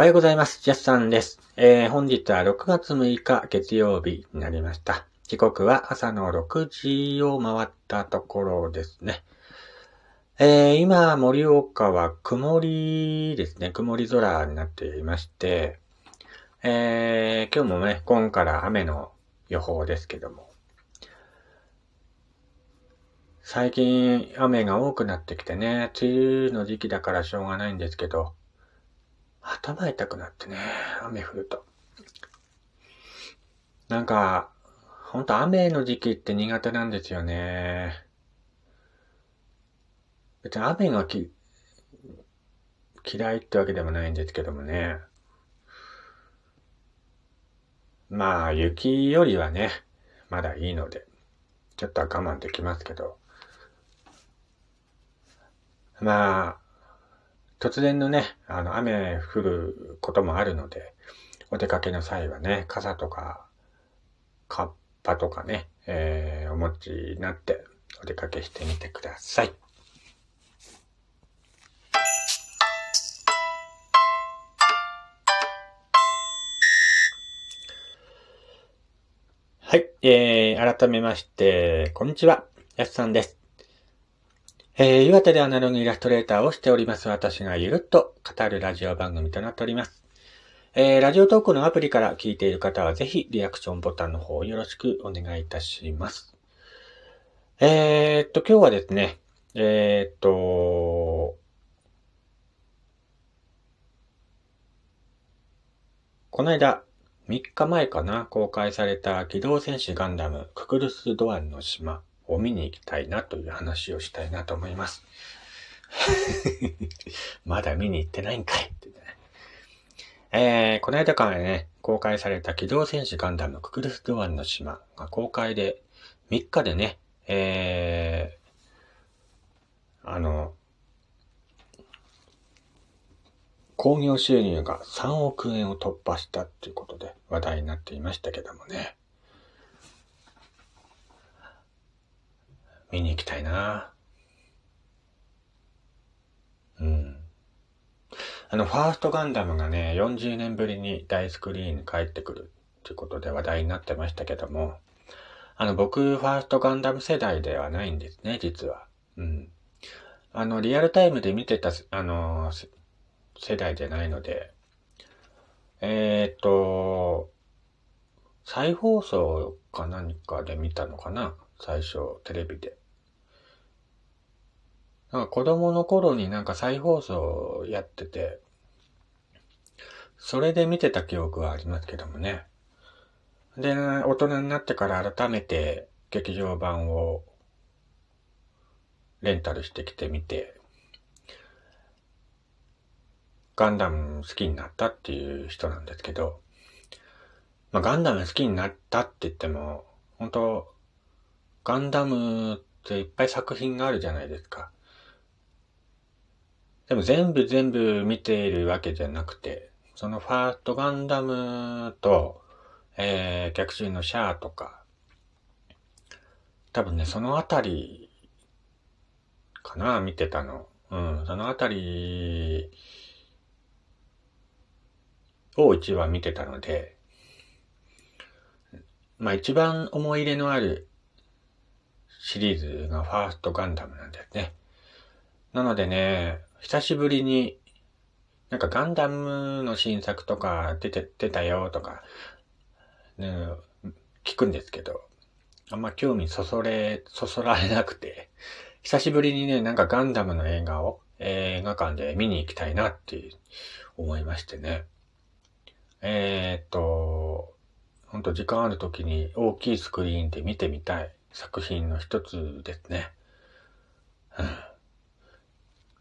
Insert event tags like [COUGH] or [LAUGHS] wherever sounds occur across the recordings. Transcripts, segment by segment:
おはようございます。ジャスさんです。えー、本日は6月6日月曜日になりました。時刻は朝の6時を回ったところですね。えー、今、盛岡は曇りですね。曇り空になっていまして、えー、今日もね、今から雨の予報ですけども。最近雨が多くなってきてね、梅雨の時期だからしょうがないんですけど、頭痛くなってね、雨降ると。なんか、ほんと雨の時期って苦手なんですよね。別に雨がき嫌いってわけでもないんですけどもね。まあ、雪よりはね、まだいいので、ちょっとは我慢できますけど。まあ、突然のね、あの、雨降ることもあるので、お出かけの際はね、傘とか、カッパとかね、えー、お持ちになってお出かけしてみてください。はい、えー、改めまして、こんにちは、やすさんです。えー、岩手でアナログイラストレーターをしております私がゆるっと語るラジオ番組となっております。えー、ラジオトークのアプリから聞いている方はぜひリアクションボタンの方よろしくお願いいたします。えー、っと、今日はですね、えー、っと、この間、3日前かな、公開された機動戦士ガンダムククルス・ドアンの島を見に行きたいなという話をしたいなと思います。[LAUGHS] まだ見に行ってないんかいってね。えー、この間からね、公開された機動戦士ガンダムククルス・ドアンの島が公開で3日でね、えー、あの、興行収入が3億円を突破したっていうことで話題になっていましたけどもね。見に行きたいな。うん。あの、ファーストガンダムがね、40年ぶりに大スクリーンに帰ってくるってことで話題になってましたけども、あの、僕、ファーストガンダム世代ではないんですね、実は。うん。あの、リアルタイムで見てた、あの、世代じゃないので、えー、っと、再放送か何かで見たのかな最初、テレビで。なんか子供の頃になんか再放送やってて、それで見てた記憶はありますけどもね。で、大人になってから改めて劇場版をレンタルしてきてみて、ガンダム好きになったっていう人なんですけど、まあ、ガンダム好きになったって言っても、本当ガンダムっていっぱい作品があるじゃないですか。でも全部全部見ているわけじゃなくて、そのファーストガンダムと、えー、逆襲のシャアとか、多分ね、そのあたりかな、見てたの。うん、そのあたりを一話見てたので、まあ一番思い入れのあるシリーズがファーストガンダムなんですね。なのでね、久しぶりに、なんかガンダムの新作とか出て、出たよとか、ね、聞くんですけど、あんま興味そそれ、そそられなくて、久しぶりにね、なんかガンダムの映画を映画館で見に行きたいなって思いましてね。えー、っと、ほんと時間ある時に大きいスクリーンで見てみたい作品の一つですね。うん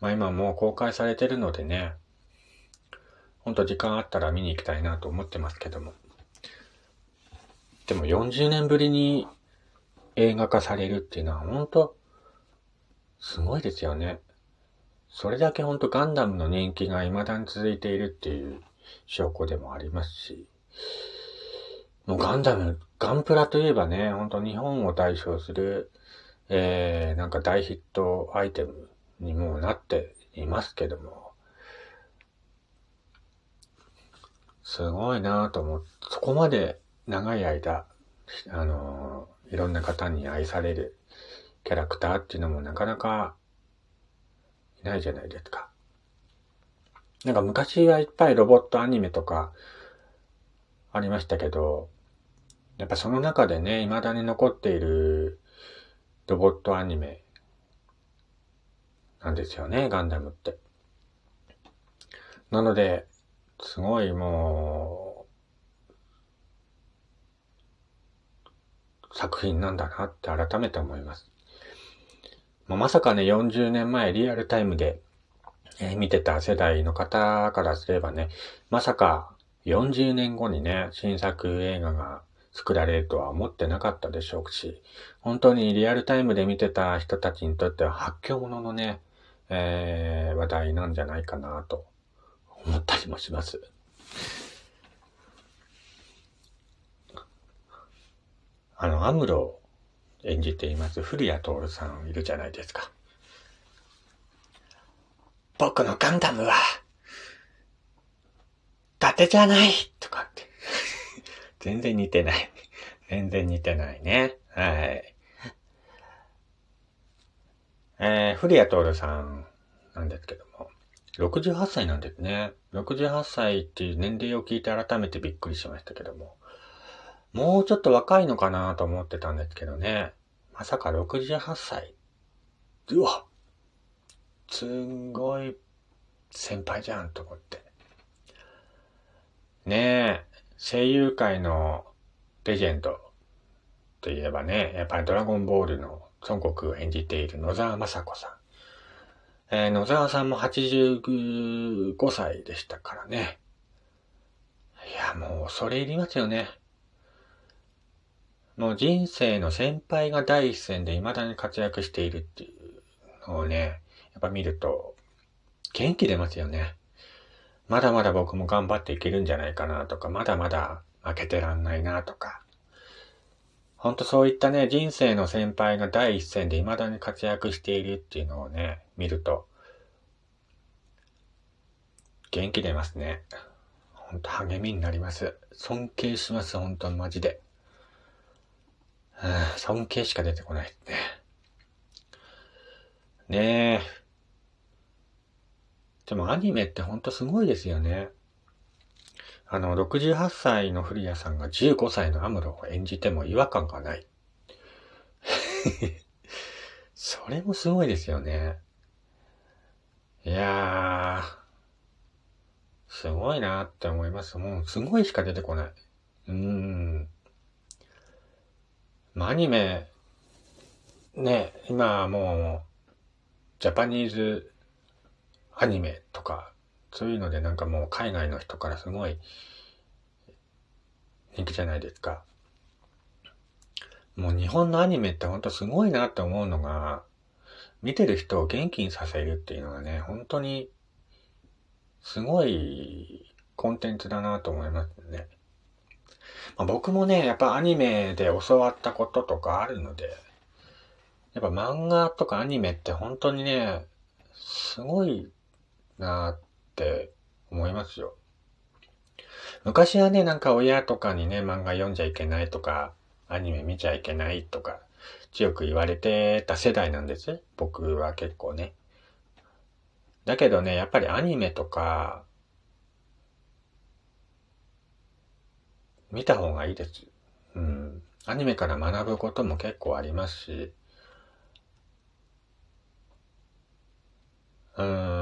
まあ今もう公開されてるのでね、ほんと時間あったら見に行きたいなと思ってますけども。でも40年ぶりに映画化されるっていうのは本当すごいですよね。それだけほんとガンダムの人気が未だに続いているっていう証拠でもありますし、もうガンダム、ガンプラといえばね、ほんと日本を代表する、えー、なんか大ヒットアイテムにもなっていますけども、すごいなぁと思って、そこまで長い間、あのー、いろんな方に愛されるキャラクターっていうのもなかなかいないじゃないですか。なんか昔はいっぱいロボットアニメとかありましたけど、やっぱその中でね、未だに残っているロボットアニメなんですよね、ガンダムって。なので、すごいもう、作品なんだなって改めて思います。ま、まさかね、40年前リアルタイムで、えー、見てた世代の方からすればね、まさか40年後にね、新作映画が作られるとは思ってなかったでしょうし、本当にリアルタイムで見てた人たちにとっては発狂者のね、えー、話題なんじゃないかなと思ったりもします。あの、アムロを演じています古谷徹さんいるじゃないですか。僕のガンダムは、伊達じゃないとかって。[LAUGHS] 全然似てない。[LAUGHS] 全然似てないね。はい。えー、古谷徹さんなんですけども、68歳なんですね。68歳っていう年齢を聞いて改めてびっくりしましたけども、もうちょっと若いのかなと思ってたんですけどね。まさか68歳。うわすんごい先輩じゃんと思って。ねえ、声優界のレジェンドといえばね、やっぱりドラゴンボールの孫悟空を演じている野沢雅子さん。えー、野沢さんも85歳でしたからね。いや、もう、それいりますよね。もう人生の先輩が第一線で未だに活躍しているっていうのをね、やっぱ見ると、元気出ますよね。まだまだ僕も頑張っていけるんじゃないかなとか、まだまだ負けてらんないなとか。ほんとそういったね、人生の先輩が第一線で未だに活躍しているっていうのをね、見ると、元気出ますね。ほんと励みになります。尊敬します、ほんとマジで。尊敬しか出てこないね。ねえ。でもアニメってほんとすごいですよね。あの、68歳の古谷さんが15歳のアムロを演じても違和感がない。[LAUGHS] それもすごいですよね。いやー、すごいなって思います。もうすごいしか出てこない。うーん。まあ、アニメ、ね、今もう、ジャパニーズアニメとか、そういうのでなんかもう海外の人からすごい人気じゃないですか。もう日本のアニメってほんとすごいなって思うのが、見てる人を元気にさせるっていうのがね、本当にすごいコンテンツだなと思いますね。まあ、僕もね、やっぱアニメで教わったこととかあるので、やっぱ漫画とかアニメって本当にね、すごいなって思いますよ。昔はね、なんか親とかにね、漫画読んじゃいけないとか、アニメ見ちゃいけないとか、強く言われてた世代なんです。僕は結構ね。だけどね、やっぱりアニメとか、見た方がいいです。うん。アニメから学ぶことも結構ありますし、うん。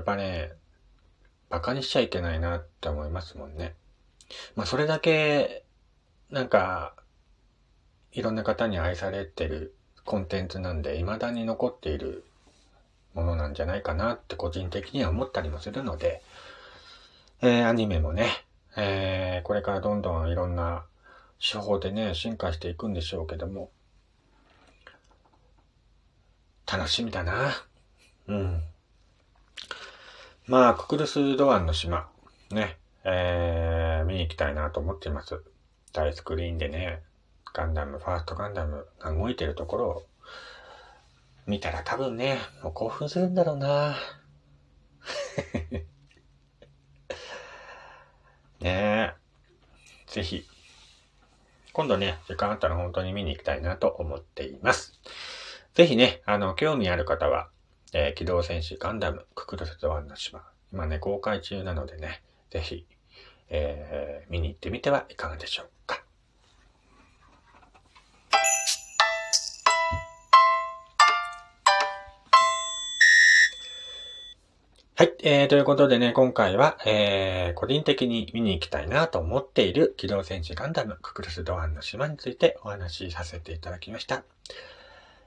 やっぱね、馬鹿にしちゃいけないなって思いますもんね。まあそれだけ、なんか、いろんな方に愛されてるコンテンツなんで、未だに残っているものなんじゃないかなって個人的には思ったりもするので、えー、アニメもね、えー、これからどんどんいろんな手法でね、進化していくんでしょうけども、楽しみだな。うん。まあ、ククルス・ドアンの島、ね、えー、見に行きたいなと思っています。大スクリーンでね、ガンダム、ファーストガンダムが動いてるところを見たら多分ね、もう興奮するんだろうな [LAUGHS] ねえ。ぜひ、今度ね、時間あったら本当に見に行きたいなと思っています。ぜひね、あの、興味ある方は、えー、機動戦士ガンダム、ククルスドワンの島、今ね、公開中なのでね、ぜひ、えー、見に行ってみてはいかがでしょうか。はい。えー、ということでね、今回は、えー、個人的に見に行きたいなと思っている機動戦士ガンダムククルスドアンの島についてお話しさせていただきました。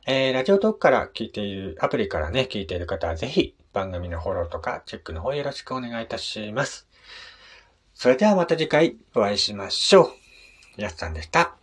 えー、ラジオトークから聞いている、アプリからね、聞いている方はぜひ番組のフォローとかチェックの方よろしくお願いいたします。それではまた次回お会いしましょう。やっさんでした。